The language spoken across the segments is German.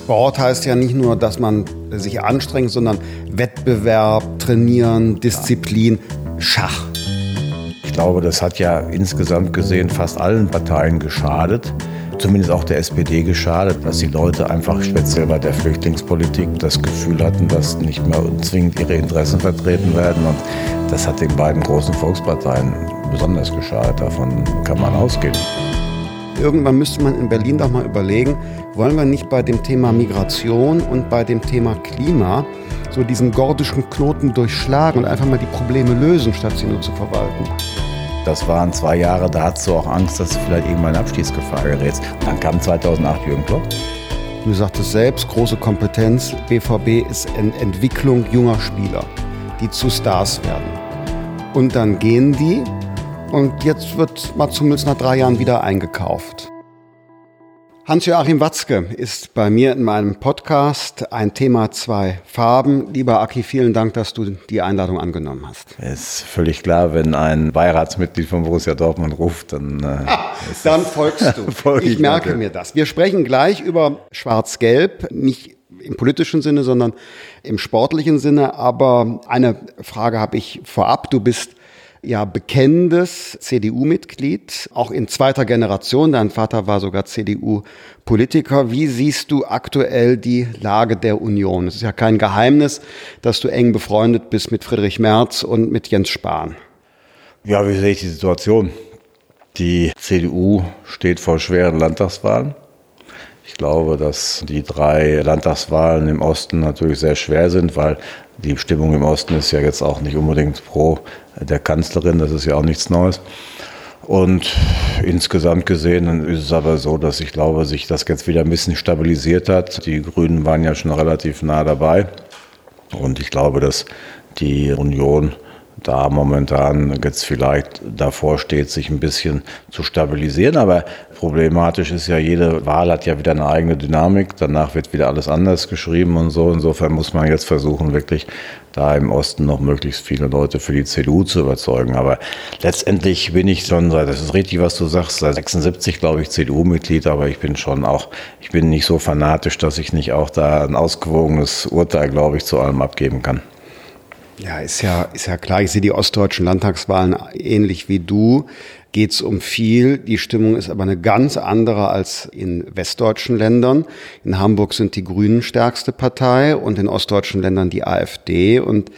Sport heißt ja nicht nur, dass man sich anstrengt, sondern Wettbewerb, Trainieren, Disziplin, Schach. Ich glaube, das hat ja insgesamt gesehen fast allen Parteien geschadet zumindest auch der SPD geschadet, dass die Leute einfach speziell bei der Flüchtlingspolitik das Gefühl hatten, dass nicht mehr zwingend ihre Interessen vertreten werden. Und das hat den beiden großen Volksparteien besonders geschadet. Davon kann man ausgehen. Irgendwann müsste man in Berlin doch mal überlegen, wollen wir nicht bei dem Thema Migration und bei dem Thema Klima so diesen gordischen Knoten durchschlagen und einfach mal die Probleme lösen, statt sie nur zu verwalten. Das waren zwei Jahre, da hattest du auch Angst, dass du vielleicht irgendwann in Abstiegsgefahr gerätst. Und dann kam 2008 Jürgen Klopp. Du sagtest selbst, große Kompetenz. BVB ist eine Entwicklung junger Spieler, die zu Stars werden. Und dann gehen die und jetzt wird Mats Hummels nach drei Jahren wieder eingekauft. Hans-Joachim Watzke ist bei mir in meinem Podcast ein Thema zwei Farben. Lieber Aki, vielen Dank, dass du die Einladung angenommen hast. Es ist völlig klar, wenn ein Beiratsmitglied von Borussia Dortmund ruft, dann, äh, ah, dann folgst du. Folge ich merke natürlich. mir das. Wir sprechen gleich über Schwarz-Gelb, nicht im politischen Sinne, sondern im sportlichen Sinne. Aber eine Frage habe ich vorab. Du bist ja bekennendes CDU-Mitglied, auch in zweiter Generation. Dein Vater war sogar CDU-Politiker. Wie siehst du aktuell die Lage der Union? Es ist ja kein Geheimnis, dass du eng befreundet bist mit Friedrich Merz und mit Jens Spahn. Ja, wie sehe ich die Situation? Die CDU steht vor schweren Landtagswahlen. Ich glaube, dass die drei Landtagswahlen im Osten natürlich sehr schwer sind, weil die Stimmung im Osten ist ja jetzt auch nicht unbedingt pro der Kanzlerin, das ist ja auch nichts Neues. Und insgesamt gesehen ist es aber so, dass ich glaube, sich das jetzt wieder ein bisschen stabilisiert hat. Die Grünen waren ja schon relativ nah dabei. Und ich glaube, dass die Union da momentan jetzt vielleicht davor steht, sich ein bisschen zu stabilisieren. Aber problematisch ist ja, jede Wahl hat ja wieder eine eigene Dynamik. Danach wird wieder alles anders geschrieben und so. Insofern muss man jetzt versuchen, wirklich da im Osten noch möglichst viele Leute für die CDU zu überzeugen. Aber letztendlich bin ich schon, das ist richtig, was du sagst, seit 76 glaube ich CDU-Mitglied, aber ich bin schon auch, ich bin nicht so fanatisch, dass ich nicht auch da ein ausgewogenes Urteil, glaube ich, zu allem abgeben kann. Ja, ist ja, ist ja klar. Ich sehe die ostdeutschen Landtagswahlen ähnlich wie du. Geht es um viel. Die Stimmung ist aber eine ganz andere als in westdeutschen Ländern. In Hamburg sind die Grünen stärkste Partei und in ostdeutschen Ländern die AfD. Und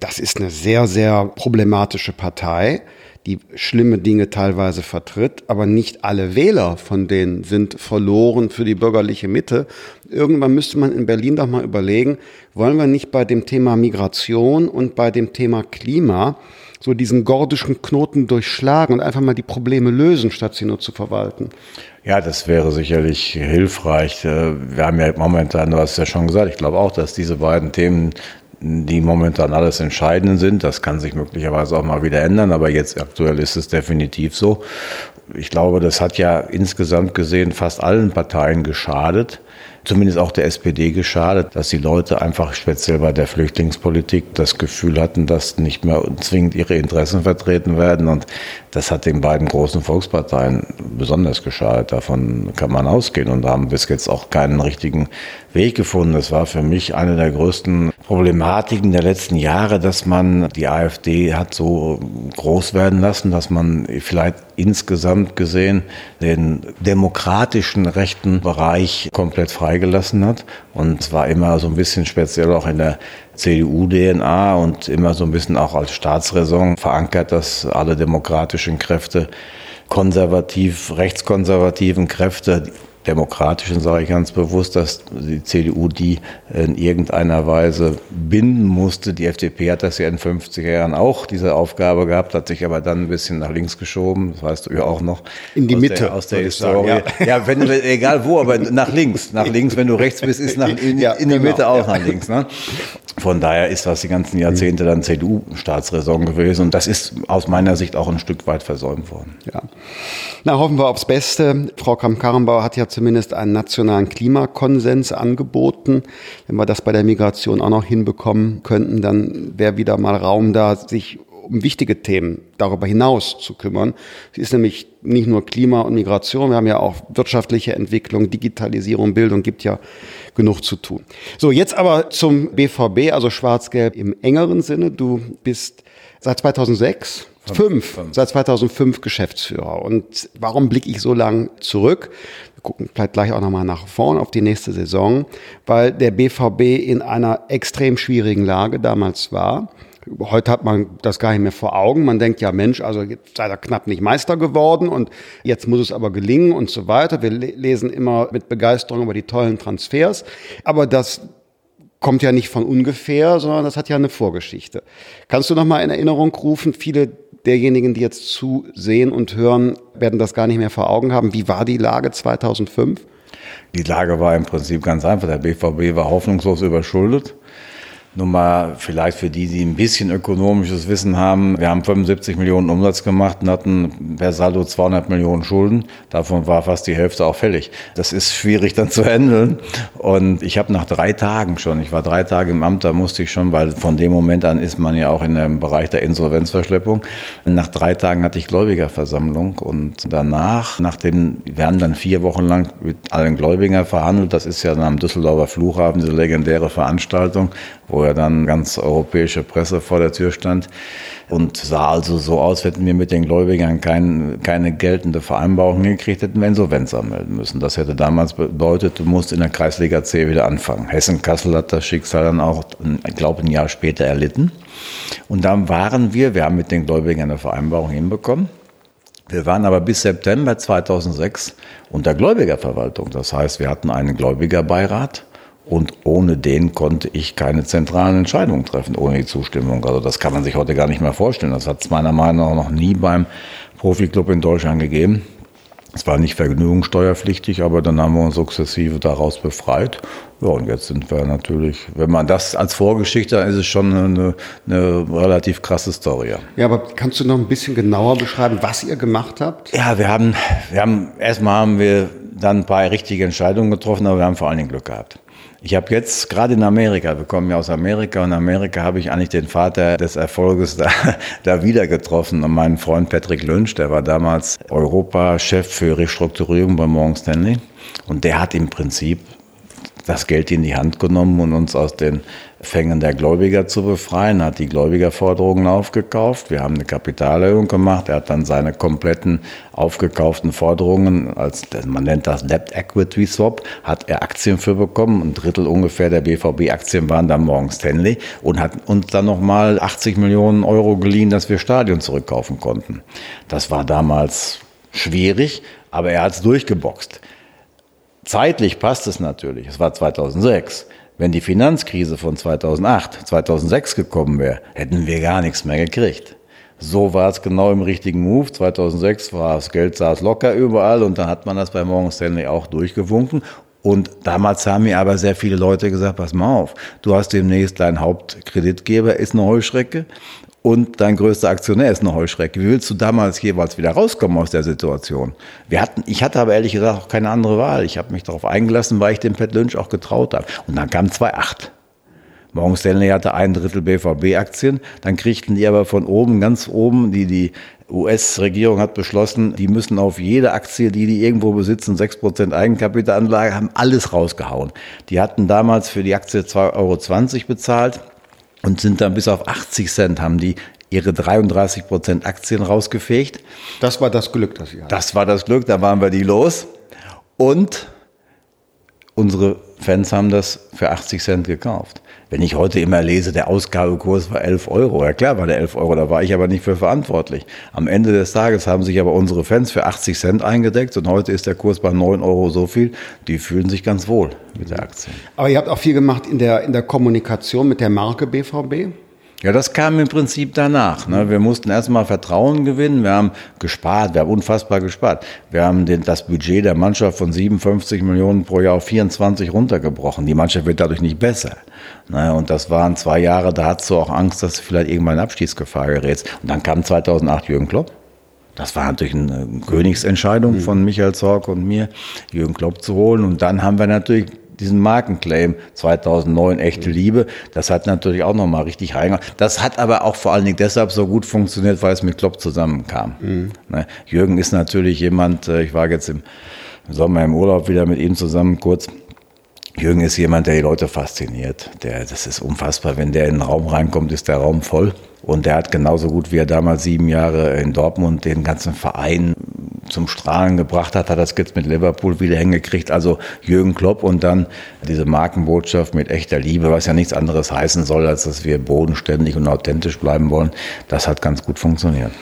das ist eine sehr, sehr problematische Partei die schlimme Dinge teilweise vertritt, aber nicht alle Wähler von denen sind verloren für die bürgerliche Mitte. Irgendwann müsste man in Berlin doch mal überlegen, wollen wir nicht bei dem Thema Migration und bei dem Thema Klima so diesen gordischen Knoten durchschlagen und einfach mal die Probleme lösen, statt sie nur zu verwalten. Ja, das wäre sicherlich hilfreich. Äh, wir haben ja momentan, du hast ja schon gesagt, ich glaube auch, dass diese beiden Themen die momentan alles Entscheidende sind. Das kann sich möglicherweise auch mal wieder ändern, aber jetzt aktuell ist es definitiv so. Ich glaube, das hat ja insgesamt gesehen fast allen Parteien geschadet zumindest auch der SPD geschadet, dass die Leute einfach speziell bei der Flüchtlingspolitik das Gefühl hatten, dass nicht mehr zwingend ihre Interessen vertreten werden. Und das hat den beiden großen Volksparteien besonders geschadet. Davon kann man ausgehen und haben bis jetzt auch keinen richtigen Weg gefunden. Das war für mich eine der größten Problematiken der letzten Jahre, dass man die AfD hat so groß werden lassen, dass man vielleicht insgesamt gesehen den demokratischen rechten Bereich komplett freigelassen hat. Und es war immer so ein bisschen speziell auch in der CDU-DNA und immer so ein bisschen auch als Staatsräson verankert, dass alle demokratischen Kräfte konservativ, rechtskonservativen Kräfte demokratischen, sage ich ganz bewusst, dass die CDU die in irgendeiner Weise binden musste. Die FDP hat das ja in den 50er Jahren auch, diese Aufgabe gehabt, hat sich aber dann ein bisschen nach links geschoben, das weißt du ja auch noch. In die aus Mitte. Der, aus der Historie. Sagen, ja, ja wenn, egal wo, aber nach links. Nach links, wenn du rechts bist, ist nach, in, ja, in die genau, Mitte auch nach links. Ne? Von daher ist das die ganzen Jahrzehnte dann CDU-Staatsräson gewesen und das ist aus meiner Sicht auch ein Stück weit versäumt worden. Ja. Na, hoffen wir aufs Beste. Frau Kramp-Karrenbauer hat ja zumindest einen nationalen Klimakonsens angeboten. Wenn wir das bei der Migration auch noch hinbekommen könnten, dann wäre wieder mal Raum da, sich um wichtige Themen darüber hinaus zu kümmern. Sie ist nämlich nicht nur Klima und Migration, wir haben ja auch wirtschaftliche Entwicklung, Digitalisierung, Bildung, gibt ja genug zu tun. So, jetzt aber zum BVB, also Schwarz-Gelb im engeren Sinne. Du bist seit 2006 Fünf. Fünf. Seit 2005 Geschäftsführer. Und warum blicke ich so lang zurück? Wir gucken vielleicht gleich auch nochmal nach vorn auf die nächste Saison, weil der BVB in einer extrem schwierigen Lage damals war. Heute hat man das gar nicht mehr vor Augen. Man denkt ja, Mensch, also jetzt sei er knapp nicht Meister geworden und jetzt muss es aber gelingen und so weiter. Wir lesen immer mit Begeisterung über die tollen Transfers. Aber das kommt ja nicht von ungefähr, sondern das hat ja eine Vorgeschichte. Kannst du noch mal in Erinnerung rufen, viele derjenigen, die jetzt zusehen und hören, werden das gar nicht mehr vor Augen haben. Wie war die Lage 2005? Die Lage war im Prinzip ganz einfach. Der BVB war hoffnungslos überschuldet. Nur mal vielleicht für die, die ein bisschen ökonomisches Wissen haben. Wir haben 75 Millionen Umsatz gemacht und hatten per Saldo 200 Millionen Schulden. Davon war fast die Hälfte auch fällig. Das ist schwierig dann zu handeln. Und ich habe nach drei Tagen schon, ich war drei Tage im Amt, da musste ich schon, weil von dem Moment an ist man ja auch in dem Bereich der Insolvenzverschleppung. Nach drei Tagen hatte ich Gläubigerversammlung und danach, nachdem, wir haben dann vier Wochen lang mit allen Gläubigern verhandelt. Das ist ja dann am Düsseldorfer Flughafen diese legendäre Veranstaltung, wo ja dann ganz europäische Presse vor der Tür stand und sah also so aus, hätten wir mit den Gläubigern kein, keine geltende Vereinbarung gekriegt, hätten wir Insolvenz anmelden müssen. Das hätte damals bedeutet, du musst in der Kreisliga C wieder anfangen. Hessen-Kassel hat das Schicksal dann auch, ich glaube, ein Jahr später erlitten. Und dann waren wir, wir haben mit den Gläubigern eine Vereinbarung hinbekommen. Wir waren aber bis September 2006 unter Gläubigerverwaltung. Das heißt, wir hatten einen Gläubigerbeirat und ohne den konnte ich keine zentralen Entscheidungen treffen, ohne die Zustimmung. Also das kann man sich heute gar nicht mehr vorstellen. Das hat es meiner Meinung nach noch nie beim Profiklub in Deutschland gegeben. Es war nicht vergnügungssteuerpflichtig, aber dann haben wir uns sukzessive daraus befreit. Ja, und jetzt sind wir natürlich, wenn man das als Vorgeschichte, dann ist es schon eine, eine relativ krasse Story. Ja, aber kannst du noch ein bisschen genauer beschreiben, was ihr gemacht habt? Ja, wir haben, wir haben, erstmal haben wir dann ein paar richtige Entscheidungen getroffen, aber wir haben vor allen Dingen Glück gehabt. Ich habe jetzt gerade in Amerika, wir kommen ja aus Amerika, und in Amerika habe ich eigentlich den Vater des Erfolges da, da wieder getroffen. Und meinen Freund Patrick Lynch, der war damals Europachef für Restrukturierung bei Morgan Stanley. Und der hat im Prinzip das Geld in die Hand genommen und uns aus den Fängen der Gläubiger zu befreien, hat die Gläubigerforderungen aufgekauft. Wir haben eine Kapitalerhöhung gemacht. Er hat dann seine kompletten aufgekauften Forderungen, als man nennt das Debt Equity Swap, hat er Aktien für bekommen. Ein Drittel ungefähr der BVB-Aktien waren dann Morgan Stanley und hat uns dann nochmal 80 Millionen Euro geliehen, dass wir Stadion zurückkaufen konnten. Das war damals schwierig, aber er hat es durchgeboxt. Zeitlich passt es natürlich. Es war 2006. Wenn die Finanzkrise von 2008, 2006 gekommen wäre, hätten wir gar nichts mehr gekriegt. So war es genau im richtigen Move. 2006 war das Geld saß locker überall und dann hat man das bei Morgan Stanley auch durchgewunken. Und damals haben mir aber sehr viele Leute gesagt, pass mal auf, du hast demnächst dein Hauptkreditgeber, ist eine Heuschrecke und dein größter Aktionär ist eine Heuschrecke. Wie willst du damals jeweils wieder rauskommen aus der Situation? Wir hatten, ich hatte aber ehrlich gesagt auch keine andere Wahl. Ich habe mich darauf eingelassen, weil ich dem Pat Lynch auch getraut habe. Und dann kam 2,8. Morgan Stanley hatte ein Drittel BVB-Aktien. Dann kriegten die aber von oben, ganz oben, die, die US-Regierung hat beschlossen, die müssen auf jede Aktie, die die irgendwo besitzen, 6% Eigenkapitalanlage, haben alles rausgehauen. Die hatten damals für die Aktie 2,20 Euro bezahlt und sind dann bis auf 80 Cent haben die ihre 33 Prozent Aktien rausgefegt. Das war das Glück, das sie hatten. Das war das Glück, da waren wir die los. Und unsere Fans haben das für 80 Cent gekauft. Wenn ich heute immer lese, der Ausgabekurs war 11 Euro. Ja klar war der 11 Euro, da war ich aber nicht für verantwortlich. Am Ende des Tages haben sich aber unsere Fans für 80 Cent eingedeckt und heute ist der Kurs bei 9 Euro so viel. Die fühlen sich ganz wohl mit der Aktie. Aber ihr habt auch viel gemacht in der, in der Kommunikation mit der Marke BVB? Ja, das kam im Prinzip danach. Ne? Wir mussten erstmal Vertrauen gewinnen. Wir haben gespart, wir haben unfassbar gespart. Wir haben den, das Budget der Mannschaft von 57 Millionen pro Jahr auf 24 runtergebrochen. Die Mannschaft wird dadurch nicht besser. Ne? Und das waren zwei Jahre, da hattest du auch Angst, dass du vielleicht irgendwann in Abstiegsgefahr gerätst. Und dann kam 2008 Jürgen Klopp. Das war natürlich eine Königsentscheidung mhm. von Michael Zorc und mir, Jürgen Klopp zu holen. Und dann haben wir natürlich diesen Markenclaim 2009, echte Liebe, das hat natürlich auch nochmal richtig reingegangen. Das hat aber auch vor allen Dingen deshalb so gut funktioniert, weil es mit Klopp zusammenkam. Mhm. Ne? Jürgen ist natürlich jemand, äh, ich war jetzt im Sommer im Urlaub wieder mit ihm zusammen kurz. Jürgen ist jemand, der die Leute fasziniert. Der, das ist unfassbar. Wenn der in den Raum reinkommt, ist der Raum voll. Und der hat genauso gut, wie er damals sieben Jahre in Dortmund den ganzen Verein zum Strahlen gebracht hat, hat das jetzt mit Liverpool wieder hingekriegt. Also Jürgen Klopp und dann diese Markenbotschaft mit echter Liebe, was ja nichts anderes heißen soll, als dass wir bodenständig und authentisch bleiben wollen. Das hat ganz gut funktioniert.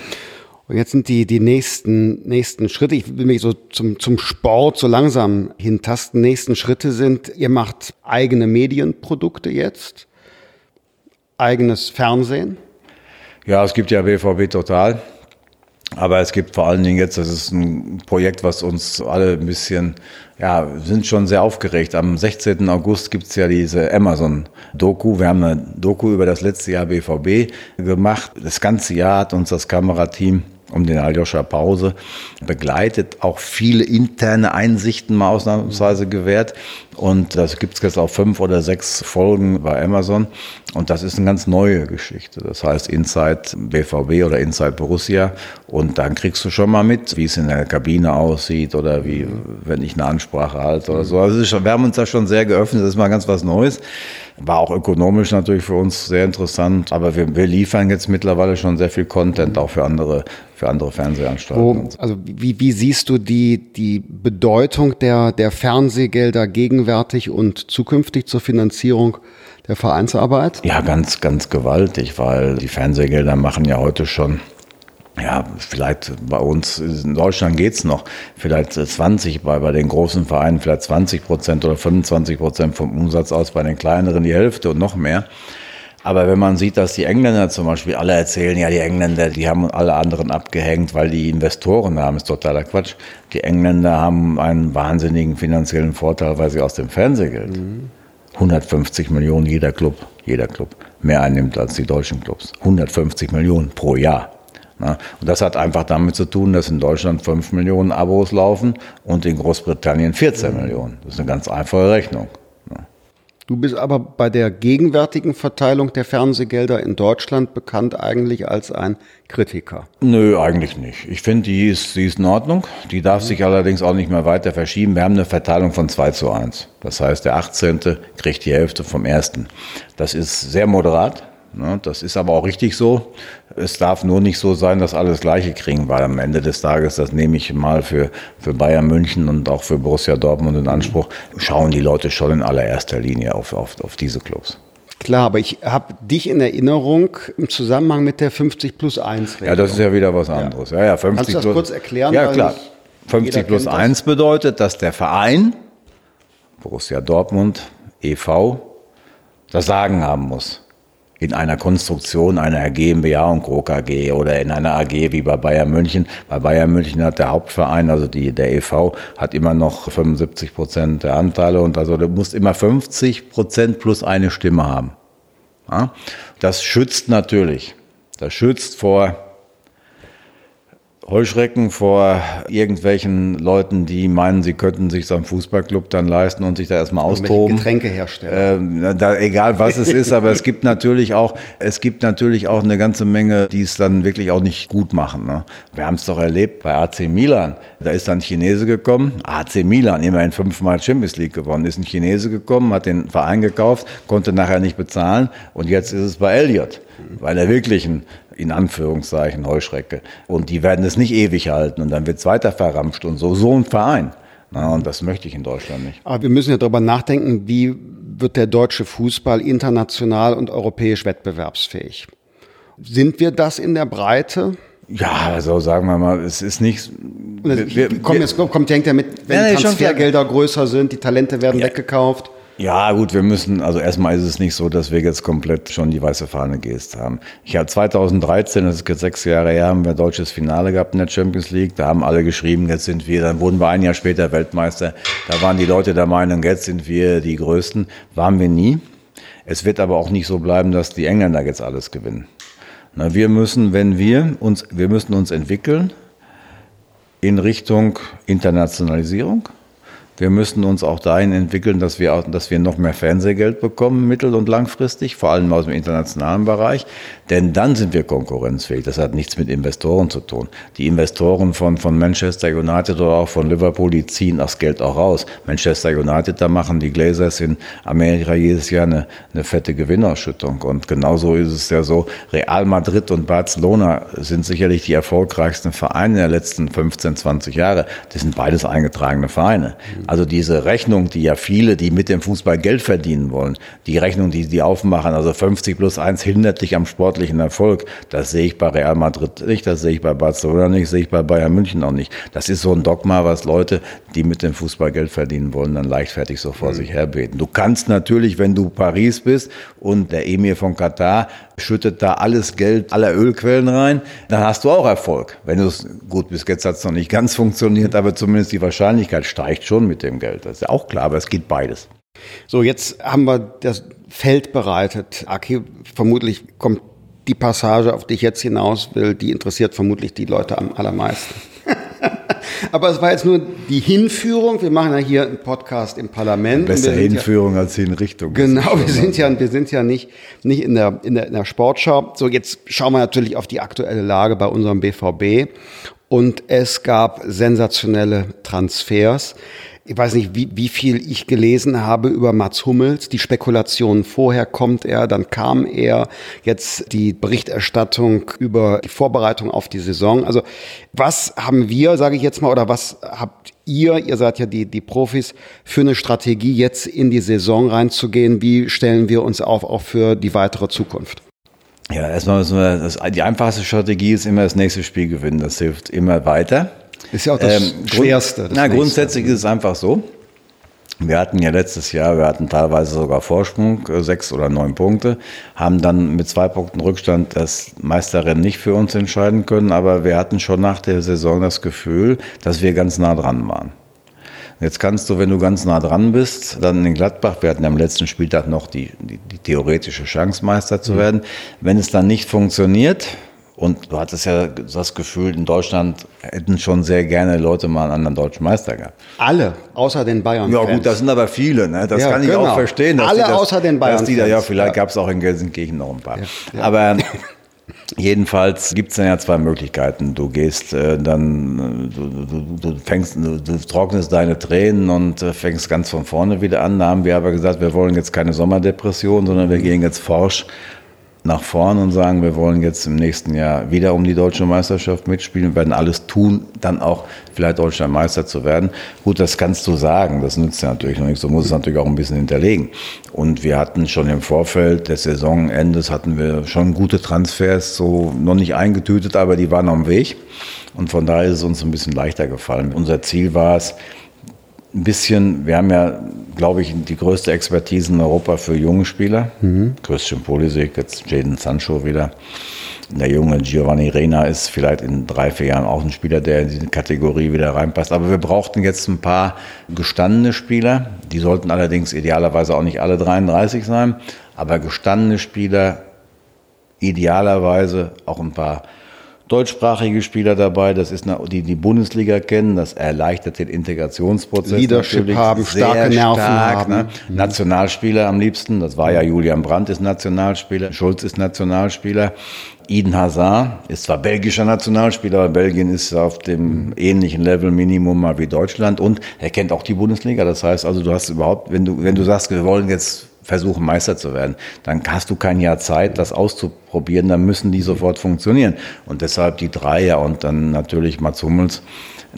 Und jetzt sind die, die nächsten, nächsten Schritte, ich will mich so zum, zum Sport so langsam hintasten. Nächsten Schritte sind, ihr macht eigene Medienprodukte jetzt, eigenes Fernsehen. Ja, es gibt ja BVB Total. Aber es gibt vor allen Dingen jetzt, das ist ein Projekt, was uns alle ein bisschen, ja, sind schon sehr aufgeregt. Am 16. August gibt's ja diese Amazon-Doku. Wir haben eine Doku über das letzte Jahr BVB gemacht. Das ganze Jahr hat uns das Kamerateam um den Aljoscha Pause begleitet, auch viele interne Einsichten mal ausnahmsweise gewährt. Und das gibt es jetzt auch fünf oder sechs Folgen bei Amazon. Und das ist eine ganz neue Geschichte. Das heißt Inside BVB oder Inside Borussia. Und dann kriegst du schon mal mit, wie es in der Kabine aussieht oder wie, wenn ich eine Ansprache halte oder so. Also wir haben uns da schon sehr geöffnet. Das ist mal ganz was Neues. War auch ökonomisch natürlich für uns sehr interessant. Aber wir, wir liefern jetzt mittlerweile schon sehr viel Content auch für andere für andere Fernsehanstalten. Wo, also wie, wie siehst du die, die Bedeutung der, der Fernsehgelder gegenwärtig und zukünftig zur Finanzierung der Vereinsarbeit? Ja, ganz, ganz gewaltig, weil die Fernsehgelder machen ja heute schon ja, vielleicht bei uns in Deutschland geht's noch, vielleicht 20 bei, bei den großen Vereinen, vielleicht 20 Prozent oder 25 Prozent vom Umsatz aus, bei den kleineren die Hälfte und noch mehr. Aber wenn man sieht, dass die Engländer zum Beispiel alle erzählen, ja, die Engländer, die haben alle anderen abgehängt, weil die Investoren haben, ist totaler Quatsch. Die Engländer haben einen wahnsinnigen finanziellen Vorteil, weil sie aus dem Fernsehgeld mhm. 150 Millionen jeder Club, jeder Club mehr einnimmt als die deutschen Clubs. 150 Millionen pro Jahr. Und das hat einfach damit zu tun, dass in Deutschland 5 Millionen Abos laufen und in Großbritannien 14 mhm. Millionen. Das ist eine ganz einfache Rechnung. Du bist aber bei der gegenwärtigen Verteilung der Fernsehgelder in Deutschland bekannt eigentlich als ein Kritiker. Nö, eigentlich nicht. Ich finde, die ist, die ist in Ordnung. Die darf mhm. sich allerdings auch nicht mehr weiter verschieben. Wir haben eine Verteilung von 2 zu 1. Das heißt, der 18. kriegt die Hälfte vom 1. Das ist sehr moderat. Ne? Das ist aber auch richtig so. Es darf nur nicht so sein, dass alle das Gleiche kriegen, weil am Ende des Tages, das nehme ich mal für, für Bayern München und auch für Borussia Dortmund in Anspruch, schauen die Leute schon in allererster Linie auf, auf, auf diese Clubs. Klar, aber ich habe dich in Erinnerung im Zusammenhang mit der 50 plus 1 Regelung. Ja, das ist ja wieder was anderes. Ja, ja, 50 Kannst du das plus, kurz erklären? Ja, klar. 50 plus 1 bedeutet, dass der Verein, Borussia Dortmund, e.V., das Sagen haben muss in einer Konstruktion einer GmbH und Co. KG oder in einer AG wie bei Bayern München. Bei Bayern München hat der Hauptverein, also die, der e.V., hat immer noch 75 Prozent der Anteile und also du musst immer 50 Prozent plus eine Stimme haben. Ja? Das schützt natürlich. Das schützt vor Heuschrecken vor irgendwelchen Leuten, die meinen, sie könnten sich so einen Fußballclub dann leisten und sich da erstmal austoben. Getränke herstellen. Äh, da, egal was es ist, aber es gibt natürlich auch, es gibt natürlich auch eine ganze Menge, die es dann wirklich auch nicht gut machen. Ne? Wir haben es doch erlebt bei AC Milan. Da ist dann ein Chinese gekommen, AC Milan, immerhin fünfmal Champions League gewonnen, ist ein Chinese gekommen, hat den Verein gekauft, konnte nachher nicht bezahlen und jetzt ist es bei Elliott, weil er wirklich ein in Anführungszeichen Heuschrecke. Und die werden es nicht ewig halten und dann wird es weiter verramscht und so, so ein Verein. Na, und das möchte ich in Deutschland nicht. Aber wir müssen ja darüber nachdenken, wie wird der deutsche Fußball international und europäisch wettbewerbsfähig? Sind wir das in der Breite? Ja, also sagen wir mal, es ist nicht. Wir, wir, kommt, jetzt, kommt, denkt ja mit, wenn ja, Transfergelder größer sind, die Talente werden ja. weggekauft. Ja, gut, wir müssen, also erstmal ist es nicht so, dass wir jetzt komplett schon die weiße Fahne geest haben. Ich habe 2013, das ist jetzt sechs Jahre her, haben wir ein deutsches Finale gehabt in der Champions League. Da haben alle geschrieben, jetzt sind wir, dann wurden wir ein Jahr später Weltmeister. Da waren die Leute der Meinung, jetzt sind wir die Größten. Waren wir nie. Es wird aber auch nicht so bleiben, dass die Engländer jetzt alles gewinnen. Na, wir müssen, wenn wir uns, wir müssen uns entwickeln in Richtung Internationalisierung. Wir müssen uns auch dahin entwickeln, dass wir, dass wir noch mehr Fernsehgeld bekommen, mittel- und langfristig, vor allem aus dem internationalen Bereich. Denn dann sind wir konkurrenzfähig. Das hat nichts mit Investoren zu tun. Die Investoren von, von Manchester United oder auch von Liverpool, die ziehen das Geld auch raus. Manchester United, da machen die Glazers in Amerika jedes Jahr eine, eine fette Gewinnausschüttung. Und genauso ist es ja so, Real Madrid und Barcelona sind sicherlich die erfolgreichsten Vereine der letzten 15, 20 Jahre. Das sind beides eingetragene Vereine. Also diese Rechnung, die ja viele, die mit dem Fußball Geld verdienen wollen, die Rechnung, die die aufmachen, also 50 plus 1 hindert dich am sportlichen Erfolg, das sehe ich bei Real Madrid nicht, das sehe ich bei Barcelona nicht, sehe ich bei Bayern München auch nicht. Das ist so ein Dogma, was Leute, die mit dem Fußball Geld verdienen wollen, dann leichtfertig so vor mhm. sich herbeten. Du kannst natürlich, wenn du Paris bist und der Emir von Katar schüttet da alles Geld aller Ölquellen rein, dann hast du auch Erfolg. Wenn du es gut bis jetzt hat es noch nicht ganz funktioniert, aber zumindest die Wahrscheinlichkeit steigt schon mit dem Geld. Das ist ja auch klar, aber es geht beides. So, jetzt haben wir das Feld bereitet. Aki, vermutlich kommt die Passage, auf die ich jetzt hinaus will, die interessiert vermutlich die Leute am allermeisten. Aber es war jetzt nur die Hinführung. Wir machen ja hier einen Podcast im Parlament. Besser Hinführung ja, als Hinrichtung. Genau, wir sind ja, wir sind ja nicht, nicht in der, in der, in der Sportschau. So, jetzt schauen wir natürlich auf die aktuelle Lage bei unserem BVB. Und es gab sensationelle Transfers ich weiß nicht, wie, wie viel ich gelesen habe über Mats Hummels. Die Spekulationen vorher kommt er, dann kam er, jetzt die Berichterstattung über die Vorbereitung auf die Saison. Also was haben wir, sage ich jetzt mal, oder was habt ihr, ihr seid ja die, die Profis, für eine Strategie jetzt in die Saison reinzugehen? Wie stellen wir uns auf auch für die weitere Zukunft? Ja, erstmal müssen wir, das, die einfachste Strategie ist immer das nächste Spiel gewinnen. Das hilft immer weiter. Ist ja auch das ähm, Schwerste. Das na, grundsätzlich ist es einfach so. Wir hatten ja letztes Jahr, wir hatten teilweise sogar Vorsprung, äh, sechs oder neun Punkte, haben dann mit zwei Punkten Rückstand das Meisterrennen nicht für uns entscheiden können, aber wir hatten schon nach der Saison das Gefühl, dass wir ganz nah dran waren. Jetzt kannst du, wenn du ganz nah dran bist, dann in Gladbach, wir hatten am letzten Spieltag noch die, die, die theoretische Chance, Meister zu mhm. werden. Wenn es dann nicht funktioniert, und du hattest ja das Gefühl, in Deutschland hätten schon sehr gerne Leute mal einen anderen deutschen Meister gehabt. Alle, außer den Bayern. Ja gut, das sind aber viele. Ne? Das ja, kann ich genau. auch verstehen. Alle das, außer den Bayern. Die da, ja, vielleicht ja. gab es auch in Gelsenkirchen noch ein paar. Ja, aber Jedenfalls gibt es dann ja zwei Möglichkeiten. Du gehst äh, dann, äh, du, du, du fängst, du, du, trocknest deine Tränen und äh, fängst ganz von vorne wieder an. Da haben wir aber gesagt, wir wollen jetzt keine Sommerdepression, sondern wir gehen jetzt forsch nach vorn und sagen, wir wollen jetzt im nächsten Jahr wieder um die deutsche Meisterschaft mitspielen, werden alles tun, dann auch vielleicht deutscher Meister zu werden. Gut, das kannst du sagen, das nützt ja natürlich noch nichts, du musst es natürlich auch ein bisschen hinterlegen. Und wir hatten schon im Vorfeld des Saisonendes hatten wir schon gute Transfers, so noch nicht eingetütet, aber die waren am Weg. Und von daher ist es uns ein bisschen leichter gefallen. Unser Ziel war es, ein bisschen, wir haben ja, glaube ich, die größte Expertise in Europa für junge Spieler. Mhm. Christian Pulisic, jetzt Jaden Sancho wieder. Der junge Giovanni Rena ist vielleicht in drei, vier Jahren auch ein Spieler, der in diese Kategorie wieder reinpasst. Aber wir brauchten jetzt ein paar gestandene Spieler. Die sollten allerdings idealerweise auch nicht alle 33 sein. Aber gestandene Spieler, idealerweise auch ein paar deutschsprachige Spieler dabei, das ist eine, die die Bundesliga kennen, das erleichtert den Integrationsprozess. Leadership haben, starke Nerven stark, haben. Ne? Mhm. Nationalspieler am liebsten, das war ja Julian Brandt ist Nationalspieler, Schulz ist Nationalspieler. Eden Hazard ist zwar belgischer Nationalspieler, aber Belgien ist auf dem ähnlichen Level Minimum mal wie Deutschland und er kennt auch die Bundesliga. Das heißt also, du hast überhaupt, wenn du, wenn du sagst, wir wollen jetzt versuchen, Meister zu werden. Dann hast du kein Jahr Zeit, das auszuprobieren, dann müssen die sofort funktionieren. Und deshalb die Dreier und dann natürlich Mats Hummels.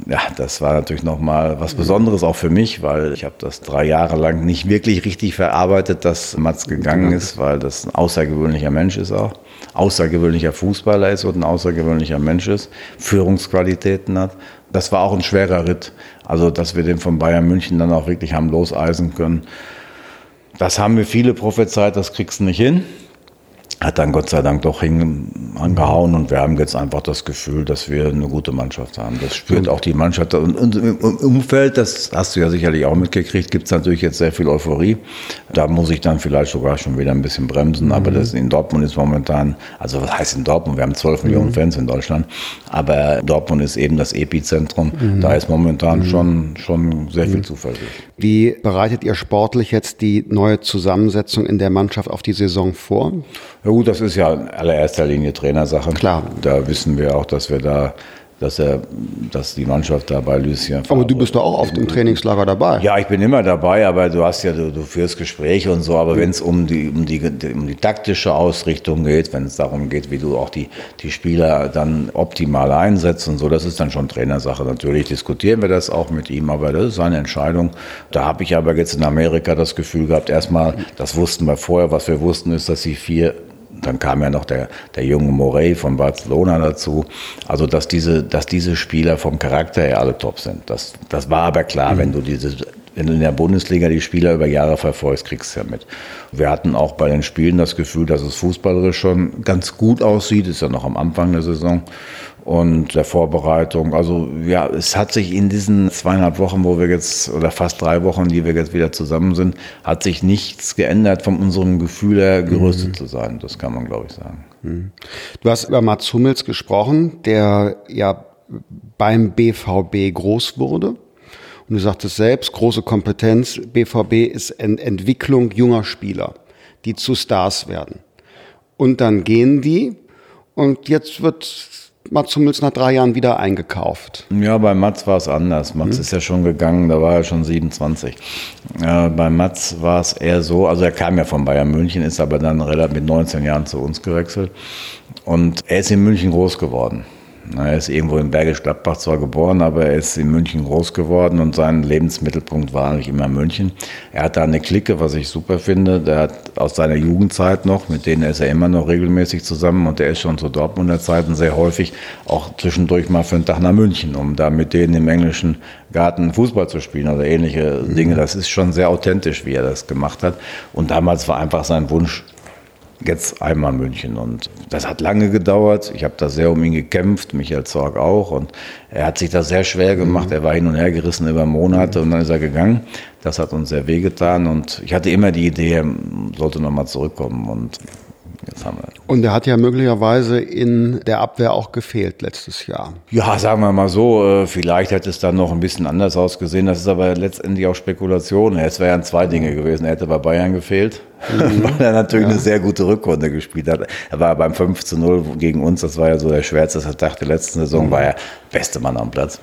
Ja, das war natürlich nochmal was Besonderes auch für mich, weil ich habe das drei Jahre lang nicht wirklich richtig verarbeitet, dass Mats gegangen ist, weil das ein außergewöhnlicher Mensch ist auch. Außergewöhnlicher Fußballer ist und ein außergewöhnlicher Mensch ist, Führungsqualitäten hat. Das war auch ein schwerer Ritt. Also, dass wir den von Bayern München dann auch wirklich haben loseisen können. Das haben wir viele prophezeit, das kriegst du nicht hin. Hat dann Gott sei Dank doch hin, angehauen und wir haben jetzt einfach das Gefühl, dass wir eine gute Mannschaft haben. Das spürt auch die Mannschaft. Und, im Umfeld, das hast du ja sicherlich auch mitgekriegt, gibt es natürlich jetzt sehr viel Euphorie. Da muss ich dann vielleicht sogar schon wieder ein bisschen bremsen, aber mhm. das in Dortmund ist momentan, also was heißt in Dortmund? Wir haben 12 mhm. Millionen Fans in Deutschland, aber Dortmund ist eben das Epizentrum. Mhm. Da ist momentan mhm. schon, schon sehr viel mhm. Zuversicht. Wie bereitet ihr sportlich jetzt die neue Zusammensetzung in der Mannschaft auf die Saison vor? Ja gut, das ist ja in allererster Linie Trainersache. Klar. Da wissen wir auch, dass wir da dass er, dass die Mannschaft da bei Lucien. Aber du bist doch auch oft im Trainingslager dabei. Ja, ich bin immer dabei, aber du hast ja, du, du führst Gespräche und so, aber mhm. wenn es um die, um die, um die taktische Ausrichtung geht, wenn es darum geht, wie du auch die, die Spieler dann optimal einsetzt und so, das ist dann schon Trainersache. Natürlich diskutieren wir das auch mit ihm, aber das ist seine Entscheidung. Da habe ich aber jetzt in Amerika das Gefühl gehabt, erstmal, das wussten wir vorher, was wir wussten, ist, dass sie vier dann kam ja noch der, der junge Morey von Barcelona dazu. Also, dass diese, dass diese Spieler vom Charakter her alle top sind. Das, das war aber klar, mhm. wenn du diese, wenn du in der Bundesliga die Spieler über Jahre verfolgst, kriegst du ja mit. Wir hatten auch bei den Spielen das Gefühl, dass es fußballerisch schon ganz gut aussieht. Ist ja noch am Anfang der Saison und der Vorbereitung. Also ja, es hat sich in diesen zweieinhalb Wochen, wo wir jetzt, oder fast drei Wochen, die wir jetzt wieder zusammen sind, hat sich nichts geändert von unserem Gefühl her, gerüstet mhm. zu sein. Das kann man, glaube ich, sagen. Mhm. Du hast über Mats Hummels gesprochen, der ja beim BVB groß wurde. Und du sagtest selbst, große Kompetenz. BVB ist Ent Entwicklung junger Spieler, die zu Stars werden. Und dann gehen die und jetzt wird Mats Hummels nach drei Jahren wieder eingekauft. Ja, bei Mats war es anders. Mats hm. ist ja schon gegangen, da war er schon 27. Äh, bei Mats war es eher so, also er kam ja von Bayern München, ist aber dann relativ mit 19 Jahren zu uns gewechselt. Und er ist in München groß geworden. Er ist irgendwo in Bergisch Gladbach zwar geboren, aber er ist in München groß geworden und sein Lebensmittelpunkt war eigentlich immer München. Er hat da eine Clique, was ich super finde. Der hat aus seiner Jugendzeit noch, mit denen ist er immer noch regelmäßig zusammen und der ist schon zu Dortmunder Zeiten sehr häufig auch zwischendurch mal für einen Tag nach München, um da mit denen im englischen Garten Fußball zu spielen oder ähnliche mhm. Dinge. Das ist schon sehr authentisch, wie er das gemacht hat. Und damals war einfach sein Wunsch, jetzt einmal München. Und das hat lange gedauert. Ich habe da sehr um ihn gekämpft, Michael Zorg auch. Und er hat sich da sehr schwer gemacht. Mhm. Er war hin und her gerissen über Monate und dann ist er gegangen. Das hat uns sehr wehgetan. Und ich hatte immer die Idee, er sollte nochmal zurückkommen. Und Jetzt haben wir. Und er hat ja möglicherweise in der Abwehr auch gefehlt letztes Jahr. Ja, sagen wir mal so, äh, vielleicht hätte es dann noch ein bisschen anders ausgesehen. Das ist aber letztendlich auch Spekulation. Es wären zwei Dinge gewesen. Er hätte bei Bayern gefehlt, mhm. weil er natürlich ja. eine sehr gute Rückrunde gespielt hat. Er war beim 5 zu 0 gegen uns, das war ja so der schwärzeste Tag der letzten Saison, mhm. war er beste Mann am Platz.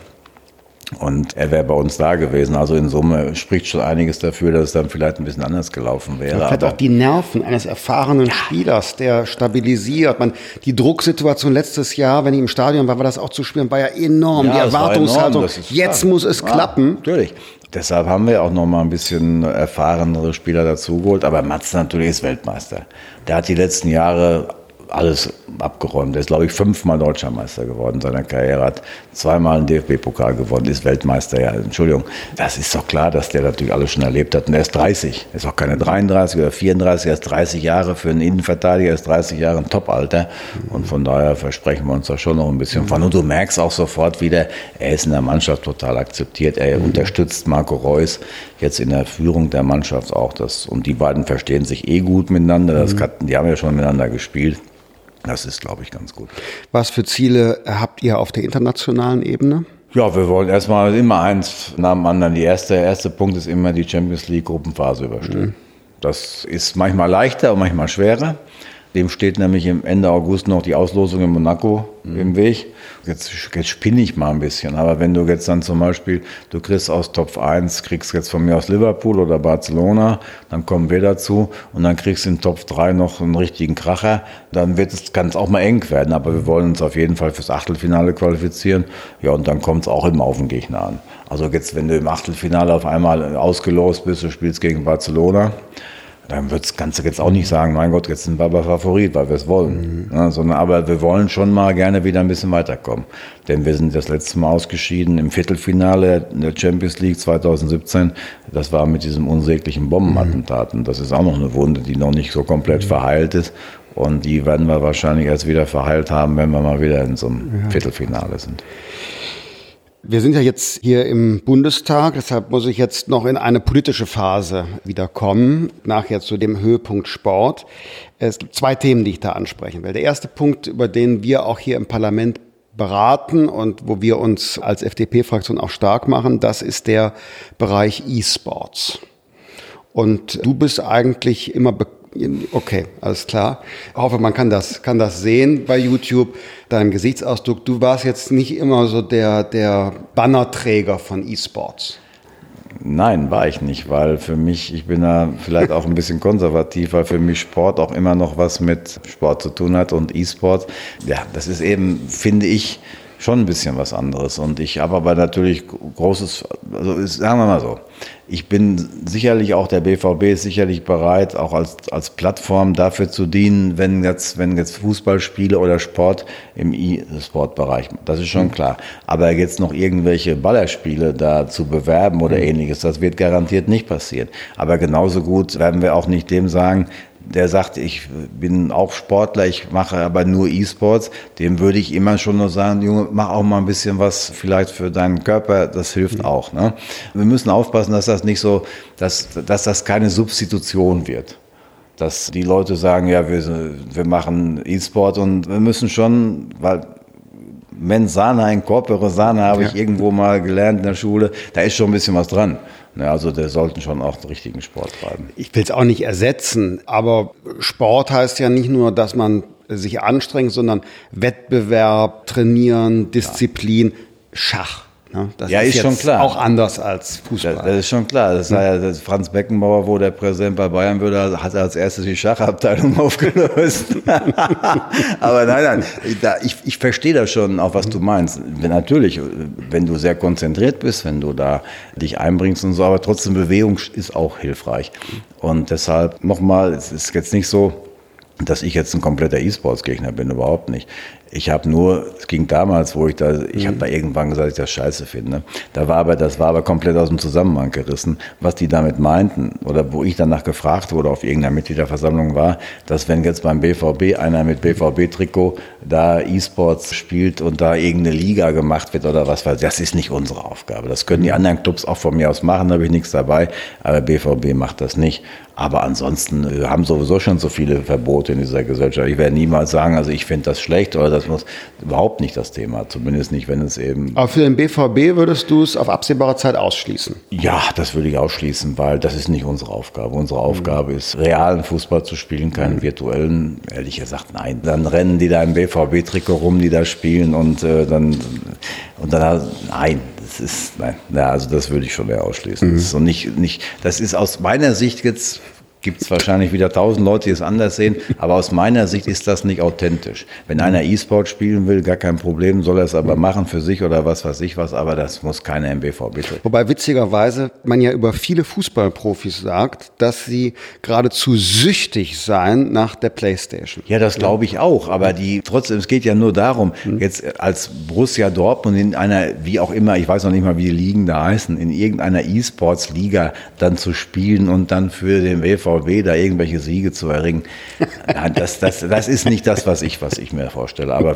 Und er wäre bei uns da gewesen. Also in Summe spricht schon einiges dafür, dass es dann vielleicht ein bisschen anders gelaufen wäre. Er hat auch die Nerven eines erfahrenen ja. Spielers, der stabilisiert. Man, die Drucksituation letztes Jahr, wenn ich im Stadion war, war das auch zu spüren, war ja enorm. Ja, die Erwartungshaltung, enorm, jetzt klar. muss es ja, klappen. Natürlich. Deshalb haben wir auch noch mal ein bisschen erfahrenere Spieler dazugeholt. Aber Mats natürlich ist Weltmeister. Der hat die letzten Jahre alles abgeräumt. Er ist, glaube ich, fünfmal Deutscher geworden in seiner Karriere, hat zweimal einen DFB-Pokal gewonnen, ist Weltmeister. Ja, Entschuldigung, das ist doch klar, dass der natürlich alles schon erlebt hat. Und er ist 30. Er ist auch keine 33 oder 34, er ist 30 Jahre für einen Innenverteidiger, er ist 30 Jahre ein Top-Alter. Und von daher versprechen wir uns da schon noch ein bisschen von. Und du merkst auch sofort wieder, er ist in der Mannschaft total akzeptiert. Er unterstützt Marco Reus jetzt in der Führung der Mannschaft auch. Das, und die beiden verstehen sich eh gut miteinander. Das, mhm. die haben ja schon miteinander gespielt. Das ist, glaube ich, ganz gut. Was für Ziele habt ihr auf der internationalen Ebene? Ja, wir wollen erstmal immer eins nach dem anderen. Die erste, der erste Punkt ist immer die Champions League Gruppenphase überstehen. Mhm. Das ist manchmal leichter und manchmal schwerer. Dem steht nämlich im Ende August noch die Auslosung in Monaco mhm. im Weg. Jetzt, jetzt spinne ich mal ein bisschen, aber wenn du jetzt dann zum Beispiel, du kriegst aus Top 1, kriegst jetzt von mir aus Liverpool oder Barcelona, dann kommen wir dazu und dann kriegst du in Top 3 noch einen richtigen Kracher, dann wird es, kann es auch mal eng werden, aber wir wollen uns auf jeden Fall fürs Achtelfinale qualifizieren. Ja, und dann kommt es auch immer auf den Gegner an. Also jetzt, wenn du im Achtelfinale auf einmal ausgelost bist, du spielst gegen Barcelona, dann wird das Ganze jetzt auch nicht sagen, mein Gott, jetzt sind wir aber Favorit, weil wir es wollen. Mhm. Ja, sondern, aber wir wollen schon mal gerne wieder ein bisschen weiterkommen. Denn wir sind das letzte Mal ausgeschieden im Viertelfinale der Champions League 2017. Das war mit diesem unsäglichen Bombenattentat. Und das ist auch noch eine Wunde, die noch nicht so komplett mhm. verheilt ist. Und die werden wir wahrscheinlich erst wieder verheilt haben, wenn wir mal wieder in so einem ja. Viertelfinale sind. Wir sind ja jetzt hier im Bundestag, deshalb muss ich jetzt noch in eine politische Phase wieder kommen, nachher zu dem Höhepunkt Sport. Es gibt zwei Themen, die ich da ansprechen will. Der erste Punkt, über den wir auch hier im Parlament beraten und wo wir uns als FDP-Fraktion auch stark machen, das ist der Bereich E-Sports. Und du bist eigentlich immer Okay, alles klar. Ich hoffe, man kann das, kann das sehen bei YouTube. Deinem Gesichtsausdruck. Du warst jetzt nicht immer so der, der Bannerträger von E-Sports. Nein, war ich nicht, weil für mich, ich bin da vielleicht auch ein bisschen konservativ, weil für mich Sport auch immer noch was mit Sport zu tun hat und E-Sport. Ja, das ist eben, finde ich, schon ein bisschen was anderes. Und ich habe aber natürlich großes, also sagen wir mal so, ich bin sicherlich auch, der BVB ist sicherlich bereit, auch als, als Plattform dafür zu dienen, wenn jetzt, wenn jetzt Fußballspiele oder Sport im E-Sport-Bereich, das ist schon mhm. klar. Aber jetzt noch irgendwelche Ballerspiele da zu bewerben oder mhm. ähnliches, das wird garantiert nicht passieren. Aber genauso gut werden wir auch nicht dem sagen, der sagt, ich bin auch Sportler, ich mache aber nur E-Sports, dem würde ich immer schon nur sagen, Junge, mach auch mal ein bisschen was vielleicht für deinen Körper, das hilft mhm. auch. Ne? Wir müssen aufpassen, dass das nicht so, dass, dass das keine Substitution wird. Dass die Leute sagen, ja, wir, wir machen E-Sport und wir müssen schon, weil Mens sana in corpore sana habe ja. ich irgendwo mal gelernt in der Schule, da ist schon ein bisschen was dran. Ja, also der sollten schon auch den richtigen Sport treiben. Ich will es auch nicht ersetzen, aber Sport heißt ja nicht nur, dass man sich anstrengt, sondern Wettbewerb, Trainieren, Disziplin, ja. Schach. Ne? Das ja, ist, ist schon klar. Auch anders als Fußball. Das, das ist schon klar. Das war ja das Franz Beckenbauer, wo der Präsident bei Bayern würde, hat er als erstes die Schachabteilung aufgelöst. Aber nein, nein, ich, ich verstehe das schon, auch was du meinst. Natürlich, wenn du sehr konzentriert bist, wenn du da dich einbringst und so, aber trotzdem Bewegung ist auch hilfreich. Und deshalb nochmal, es ist jetzt nicht so, dass ich jetzt ein kompletter E-Sports-Gegner bin, überhaupt nicht. Ich habe nur, es ging damals, wo ich da, ich mhm. habe da irgendwann gesagt, dass ich das scheiße finde. Da war aber, das war aber komplett aus dem Zusammenhang gerissen, was die damit meinten oder wo ich danach gefragt wurde auf irgendeiner Mitgliederversammlung war, dass wenn jetzt beim BVB einer mit BVB-Trikot da E-Sports spielt und da irgendeine Liga gemacht wird oder was weiß, das ist nicht unsere Aufgabe. Das können die mhm. anderen Clubs auch von mir aus machen, da habe ich nichts dabei, aber BVB macht das nicht. Aber ansonsten äh, haben sowieso schon so viele Verbote in dieser Gesellschaft. Ich werde niemals sagen, also ich finde das schlecht oder das muss überhaupt nicht das Thema. Zumindest nicht, wenn es eben. Aber für den BVB würdest du es auf absehbare Zeit ausschließen? Ja, das würde ich ausschließen, weil das ist nicht unsere Aufgabe. Unsere Aufgabe mhm. ist, realen Fußball zu spielen, keinen mhm. virtuellen. Ehrlich gesagt, nein. Dann rennen die da im BVB-Trikot rum, die da spielen und äh, dann, und dann, nein, das ist, nein, ja, also das würde ich schon eher ausschließen. Mhm. Das ist so nicht, nicht, das ist aus meiner Sicht jetzt gibt es wahrscheinlich wieder tausend Leute, die es anders sehen, aber aus meiner Sicht ist das nicht authentisch. Wenn einer E-Sport spielen will, gar kein Problem, soll er es aber machen für sich oder was weiß ich was, aber das muss keiner im BVB tun. Wobei witzigerweise man ja über viele Fußballprofis sagt, dass sie geradezu süchtig seien nach der Playstation. Ja, das glaube ich auch, aber die trotzdem, es geht ja nur darum, jetzt als Borussia Dortmund in einer, wie auch immer, ich weiß noch nicht mal, wie die Ligen da heißen, in irgendeiner E-Sports-Liga dann zu spielen und dann für den BVB VW da irgendwelche Siege zu erringen. das, das, das ist nicht das, was ich, was ich mir vorstelle. Aber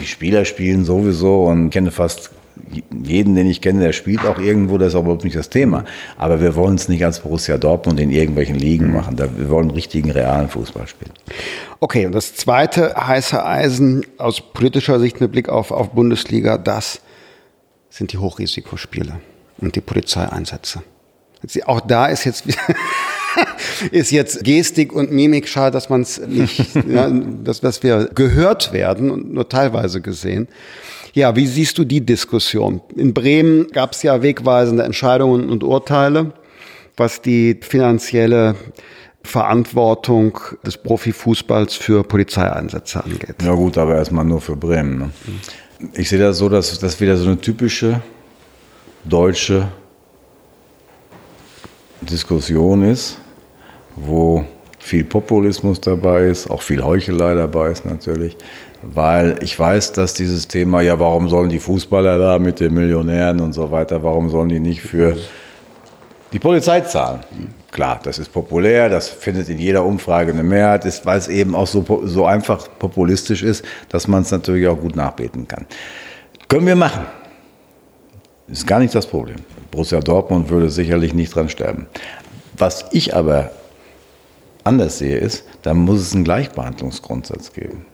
die Spieler spielen sowieso und kenne fast jeden, den ich kenne, der spielt auch irgendwo, das ist überhaupt nicht das Thema. Aber wir wollen es nicht als Borussia Dortmund in irgendwelchen Ligen mhm. machen. Wir wollen richtigen, realen Fußball spielen. Okay, und das zweite heiße Eisen aus politischer Sicht mit Blick auf, auf Bundesliga, das sind die Hochrisikospiele und die Polizeieinsätze. Auch da ist jetzt ist jetzt Gestik und Mimik schade, dass man es nicht, ja, dass, dass wir gehört werden und nur teilweise gesehen. Ja, wie siehst du die Diskussion? In Bremen gab es ja wegweisende Entscheidungen und Urteile, was die finanzielle Verantwortung des Profifußballs für Polizeieinsätze angeht. Ja gut, aber erstmal nur für Bremen. Ne? Ich sehe das so, dass das wieder so eine typische deutsche Diskussion ist, wo viel Populismus dabei ist, auch viel Heuchelei dabei ist natürlich, weil ich weiß, dass dieses Thema, ja, warum sollen die Fußballer da mit den Millionären und so weiter, warum sollen die nicht für die Polizei zahlen? Klar, das ist populär, das findet in jeder Umfrage eine Mehrheit, ist, weil es eben auch so, so einfach populistisch ist, dass man es natürlich auch gut nachbeten kann. Können wir machen. Ist gar nicht das Problem. Borussia Dortmund würde sicherlich nicht dran sterben. Was ich aber anders sehe, ist, da muss es einen Gleichbehandlungsgrundsatz geben.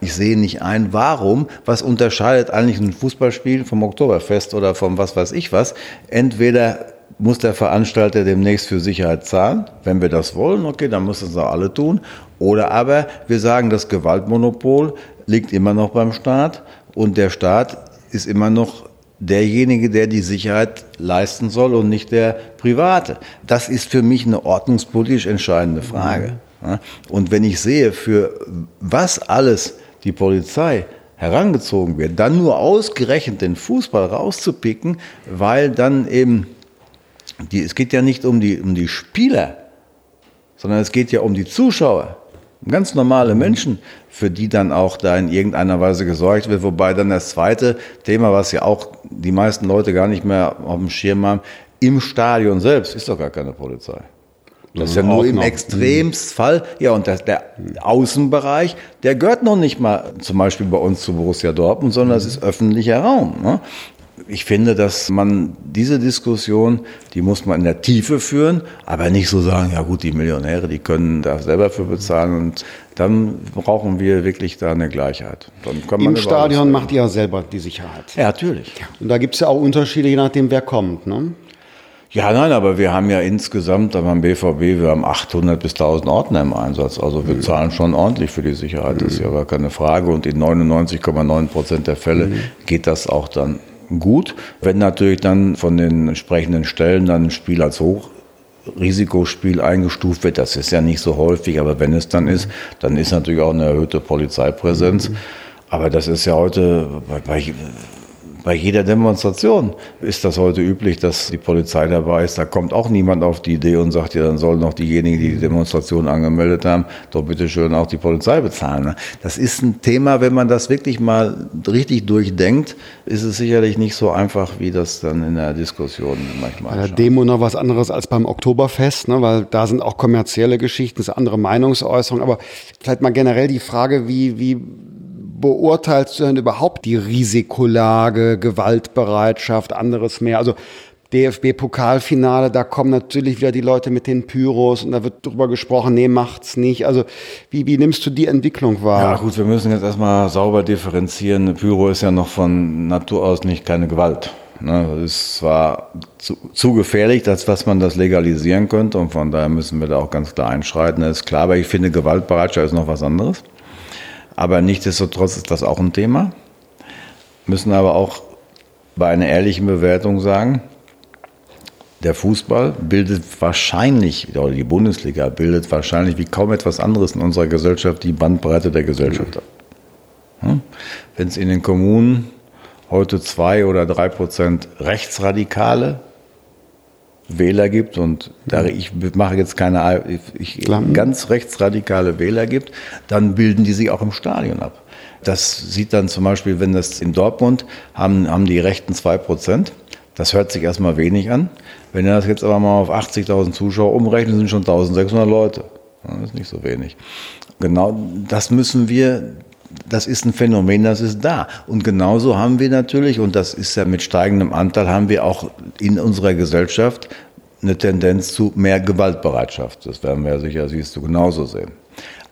Ich sehe nicht ein, warum, was unterscheidet eigentlich ein Fußballspiel vom Oktoberfest oder vom was weiß ich was. Entweder muss der Veranstalter demnächst für Sicherheit zahlen. Wenn wir das wollen, okay, dann müssen es auch alle tun. Oder aber wir sagen, das Gewaltmonopol liegt immer noch beim Staat und der Staat ist immer noch derjenige, der die Sicherheit leisten soll und nicht der Private. Das ist für mich eine ordnungspolitisch entscheidende Frage. Und wenn ich sehe, für was alles die Polizei herangezogen wird, dann nur ausgerechnet den Fußball rauszupicken, weil dann eben die, es geht ja nicht um die, um die Spieler, sondern es geht ja um die Zuschauer. Ganz normale Menschen, für die dann auch da in irgendeiner Weise gesorgt wird. Wobei dann das zweite Thema, was ja auch die meisten Leute gar nicht mehr auf dem Schirm haben, im Stadion selbst ist doch gar keine Polizei. Das ist ja nur im Extremfall. Ja, und das, der Außenbereich, der gehört noch nicht mal zum Beispiel bei uns zu Borussia Dortmund, sondern das ist öffentlicher Raum. Ne? Ich finde, dass man diese Diskussion, die muss man in der Tiefe führen, aber nicht so sagen, ja gut, die Millionäre, die können da selber für bezahlen und dann brauchen wir wirklich da eine Gleichheit. Im Stadion macht ihr ja selber die Sicherheit. Ja, natürlich. Und da gibt es ja auch Unterschiede, je nachdem, wer kommt. Ne? Ja, nein, aber wir haben ja insgesamt beim BVB, wir haben 800 bis 1000 Ordner im Einsatz. Also wir mhm. zahlen schon ordentlich für die Sicherheit, das ist ja gar keine Frage. Und in 99,9 Prozent der Fälle mhm. geht das auch dann gut. Wenn natürlich dann von den entsprechenden Stellen dann ein Spiel als Hochrisikospiel eingestuft wird, das ist ja nicht so häufig, aber wenn es dann ist, dann ist natürlich auch eine erhöhte Polizeipräsenz. Aber das ist ja heute bei, bei jeder Demonstration ist das heute üblich, dass die Polizei dabei ist. Da kommt auch niemand auf die Idee und sagt, ja, dann sollen noch diejenigen, die die Demonstration angemeldet haben, doch bitte schön auch die Polizei bezahlen. Das ist ein Thema, wenn man das wirklich mal richtig durchdenkt, ist es sicherlich nicht so einfach, wie das dann in der Diskussion manchmal Bei der Demo noch was anderes als beim Oktoberfest, ne? weil da sind auch kommerzielle Geschichten, das ist andere Meinungsäußerungen. Aber vielleicht mal generell die Frage, wie, wie beurteilst du denn überhaupt die Risikolage, Gewaltbereitschaft, anderes mehr? Also DFB-Pokalfinale, da kommen natürlich wieder die Leute mit den Pyros und da wird drüber gesprochen, nee, macht's nicht. Also wie, wie nimmst du die Entwicklung wahr? Ja gut, wir müssen jetzt erstmal sauber differenzieren. Pyro ist ja noch von Natur aus nicht keine Gewalt. Ne? Das ist zwar zu, zu gefährlich, als dass man das legalisieren könnte und von daher müssen wir da auch ganz klar einschreiten, das ist klar, aber ich finde, Gewaltbereitschaft ist noch was anderes. Aber nichtsdestotrotz ist das auch ein Thema. Müssen aber auch bei einer ehrlichen Bewertung sagen, der Fußball bildet wahrscheinlich, oder die Bundesliga bildet wahrscheinlich wie kaum etwas anderes in unserer Gesellschaft die Bandbreite der Gesellschaft ab. Hm? Wenn es in den Kommunen heute zwei oder drei Prozent Rechtsradikale Wähler gibt und da ich mache jetzt keine ich, ganz rechtsradikale Wähler gibt, dann bilden die sich auch im Stadion ab. Das sieht dann zum Beispiel, wenn das in Dortmund haben, haben die Rechten zwei Prozent. Das hört sich erstmal wenig an. Wenn er das jetzt aber mal auf 80.000 Zuschauer umrechnet, sind schon 1.600 Leute. Das ist nicht so wenig. Genau das müssen wir, das ist ein Phänomen, das ist da. Und genauso haben wir natürlich, und das ist ja mit steigendem Anteil, haben wir auch in unserer Gesellschaft eine Tendenz zu mehr Gewaltbereitschaft. Das werden wir ja sicher, siehst du, genauso sehen.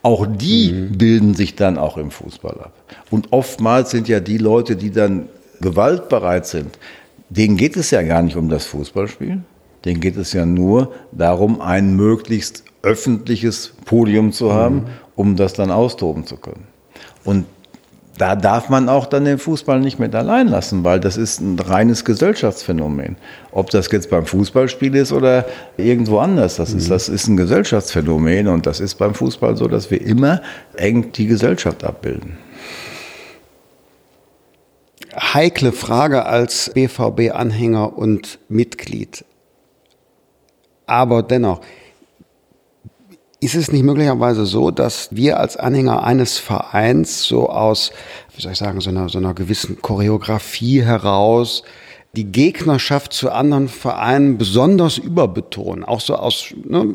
Auch die mhm. bilden sich dann auch im Fußball ab. Und oftmals sind ja die Leute, die dann gewaltbereit sind, denen geht es ja gar nicht um das Fußballspiel. Denen geht es ja nur darum, ein möglichst öffentliches Podium zu haben, mhm. um das dann austoben zu können. Und da darf man auch dann den Fußball nicht mit allein lassen, weil das ist ein reines Gesellschaftsphänomen. Ob das jetzt beim Fußballspiel ist oder irgendwo anders, das, mhm. ist, das ist ein Gesellschaftsphänomen und das ist beim Fußball so, dass wir immer eng die Gesellschaft abbilden. Heikle Frage als BVB-Anhänger und Mitglied. Aber dennoch, ist es nicht möglicherweise so, dass wir als Anhänger eines Vereins so aus, wie soll ich sagen, so einer, so einer gewissen Choreografie heraus die Gegnerschaft zu anderen Vereinen besonders überbetonen. Auch so aus, ne,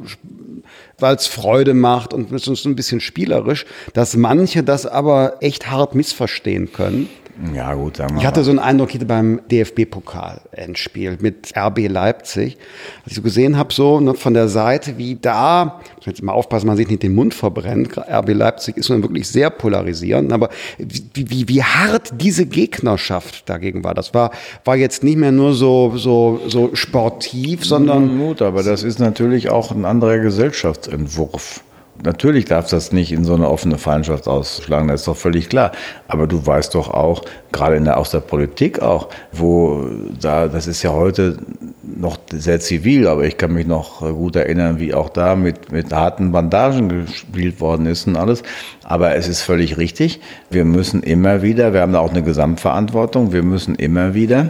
weil es Freude macht und es ist ein bisschen spielerisch, dass manche das aber echt hart missverstehen können. Ja, gut, sagen wir Ich hatte so einen Eindruck hier beim DFB-Pokal-Endspiel mit RB Leipzig, als ich so gesehen habe, so ne, von der Seite, wie da, ich muss jetzt mal aufpassen, man sich nicht den Mund verbrennt. RB Leipzig ist nun wirklich sehr polarisierend, aber wie, wie, wie hart diese Gegnerschaft dagegen war, das war, war jetzt nicht mehr nur so, so, so sportiv, sondern. Gut, aber das ist natürlich auch ein anderer Gesellschaftsentwurf. Natürlich darf das nicht in so eine offene Feindschaft ausschlagen, das ist doch völlig klar. Aber du weißt doch auch, gerade in der, aus der Politik auch, wo da, das ist ja heute noch sehr zivil, aber ich kann mich noch gut erinnern, wie auch da mit, mit harten Bandagen gespielt worden ist und alles. Aber es ist völlig richtig. Wir müssen immer wieder, wir haben da auch eine Gesamtverantwortung, wir müssen immer wieder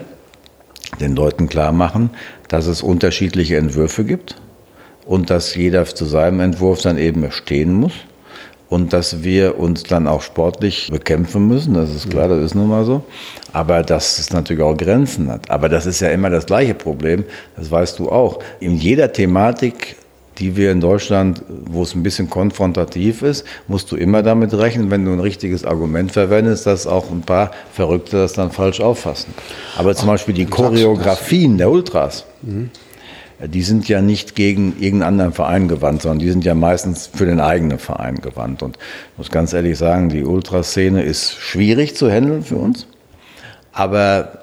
den Leuten klar machen, dass es unterschiedliche Entwürfe gibt und dass jeder zu seinem Entwurf dann eben stehen muss und dass wir uns dann auch sportlich bekämpfen müssen, das ist klar, das ist nun mal so, aber dass es natürlich auch Grenzen hat. Aber das ist ja immer das gleiche Problem, das weißt du auch. In jeder Thematik die wir in Deutschland, wo es ein bisschen konfrontativ ist, musst du immer damit rechnen, wenn du ein richtiges Argument verwendest, dass auch ein paar Verrückte das dann falsch auffassen. Aber zum Beispiel die Choreografien der Ultras, mhm die sind ja nicht gegen irgendeinen anderen Verein gewandt, sondern die sind ja meistens für den eigenen Verein gewandt. Und ich muss ganz ehrlich sagen, die Ultraszene ist schwierig zu handeln für uns. Aber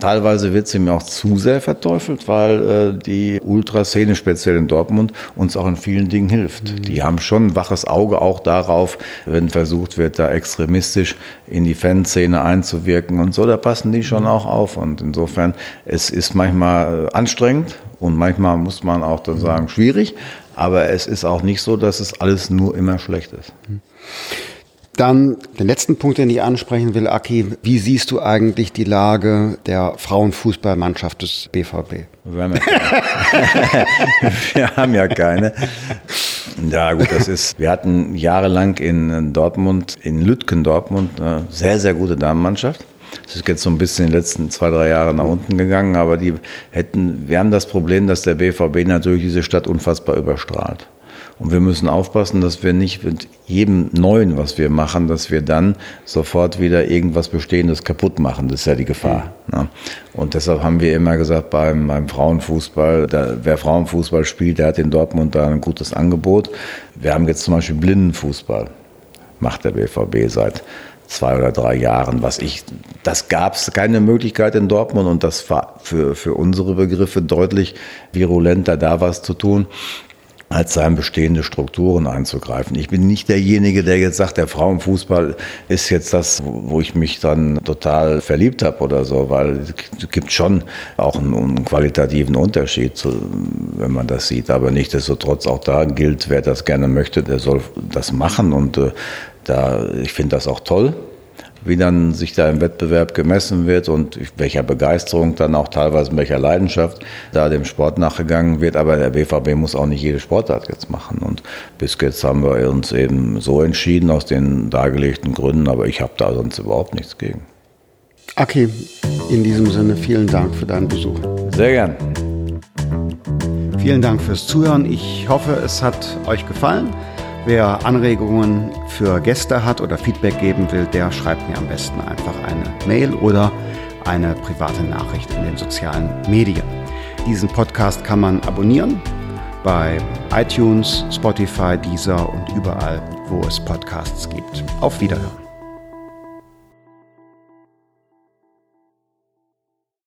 Teilweise wird sie mir auch zu sehr verteufelt, weil äh, die Ultraszene, speziell in Dortmund, uns auch in vielen Dingen hilft. Mhm. Die haben schon ein waches Auge auch darauf, wenn versucht wird, da extremistisch in die Fanszene einzuwirken und so, da passen die schon mhm. auch auf. Und insofern, es ist manchmal äh, anstrengend und manchmal muss man auch dann mhm. sagen, schwierig, aber es ist auch nicht so, dass es alles nur immer schlecht ist. Mhm. Dann den letzten Punkt, den ich ansprechen will, Aki. Wie siehst du eigentlich die Lage der Frauenfußballmannschaft des BVB? Wir haben ja keine. wir haben ja keine. Ja, gut, das ist. Wir hatten jahrelang in Dortmund, in Lütken Dortmund, eine sehr, sehr gute Damenmannschaft. Das ist jetzt so ein bisschen in den letzten zwei, drei Jahren nach unten gegangen, aber die hätten, wir haben das Problem, dass der BVB natürlich diese Stadt unfassbar überstrahlt. Und wir müssen aufpassen, dass wir nicht mit jedem Neuen, was wir machen, dass wir dann sofort wieder irgendwas Bestehendes kaputt machen. Das ist ja die Gefahr. Mhm. Ne? Und deshalb haben wir immer gesagt, beim, beim Frauenfußball, da, wer Frauenfußball spielt, der hat in Dortmund da ein gutes Angebot. Wir haben jetzt zum Beispiel Blindenfußball, macht der BVB seit zwei oder drei Jahren, was ich, das gab es keine Möglichkeit in Dortmund und das war für, für unsere Begriffe deutlich virulenter, da was zu tun als sein bestehende Strukturen einzugreifen. Ich bin nicht derjenige, der jetzt sagt, der Frauenfußball ist jetzt das, wo ich mich dann total verliebt habe oder so, weil es gibt schon auch einen, einen qualitativen Unterschied, zu, wenn man das sieht. Aber nichtsdestotrotz auch da gilt, wer das gerne möchte, der soll das machen und äh, da, ich finde das auch toll wie dann sich da im Wettbewerb gemessen wird und welcher Begeisterung dann auch teilweise, welcher Leidenschaft da dem Sport nachgegangen wird. Aber der BVB muss auch nicht jede Sportart jetzt machen. Und bis jetzt haben wir uns eben so entschieden aus den dargelegten Gründen, aber ich habe da sonst überhaupt nichts gegen. Okay, in diesem Sinne vielen Dank für deinen Besuch. Sehr gern. Vielen Dank fürs Zuhören. Ich hoffe, es hat euch gefallen. Wer Anregungen für Gäste hat oder Feedback geben will, der schreibt mir am besten einfach eine Mail oder eine private Nachricht in den sozialen Medien. Diesen Podcast kann man abonnieren bei iTunes, Spotify, Deezer und überall, wo es Podcasts gibt. Auf Wiederhören.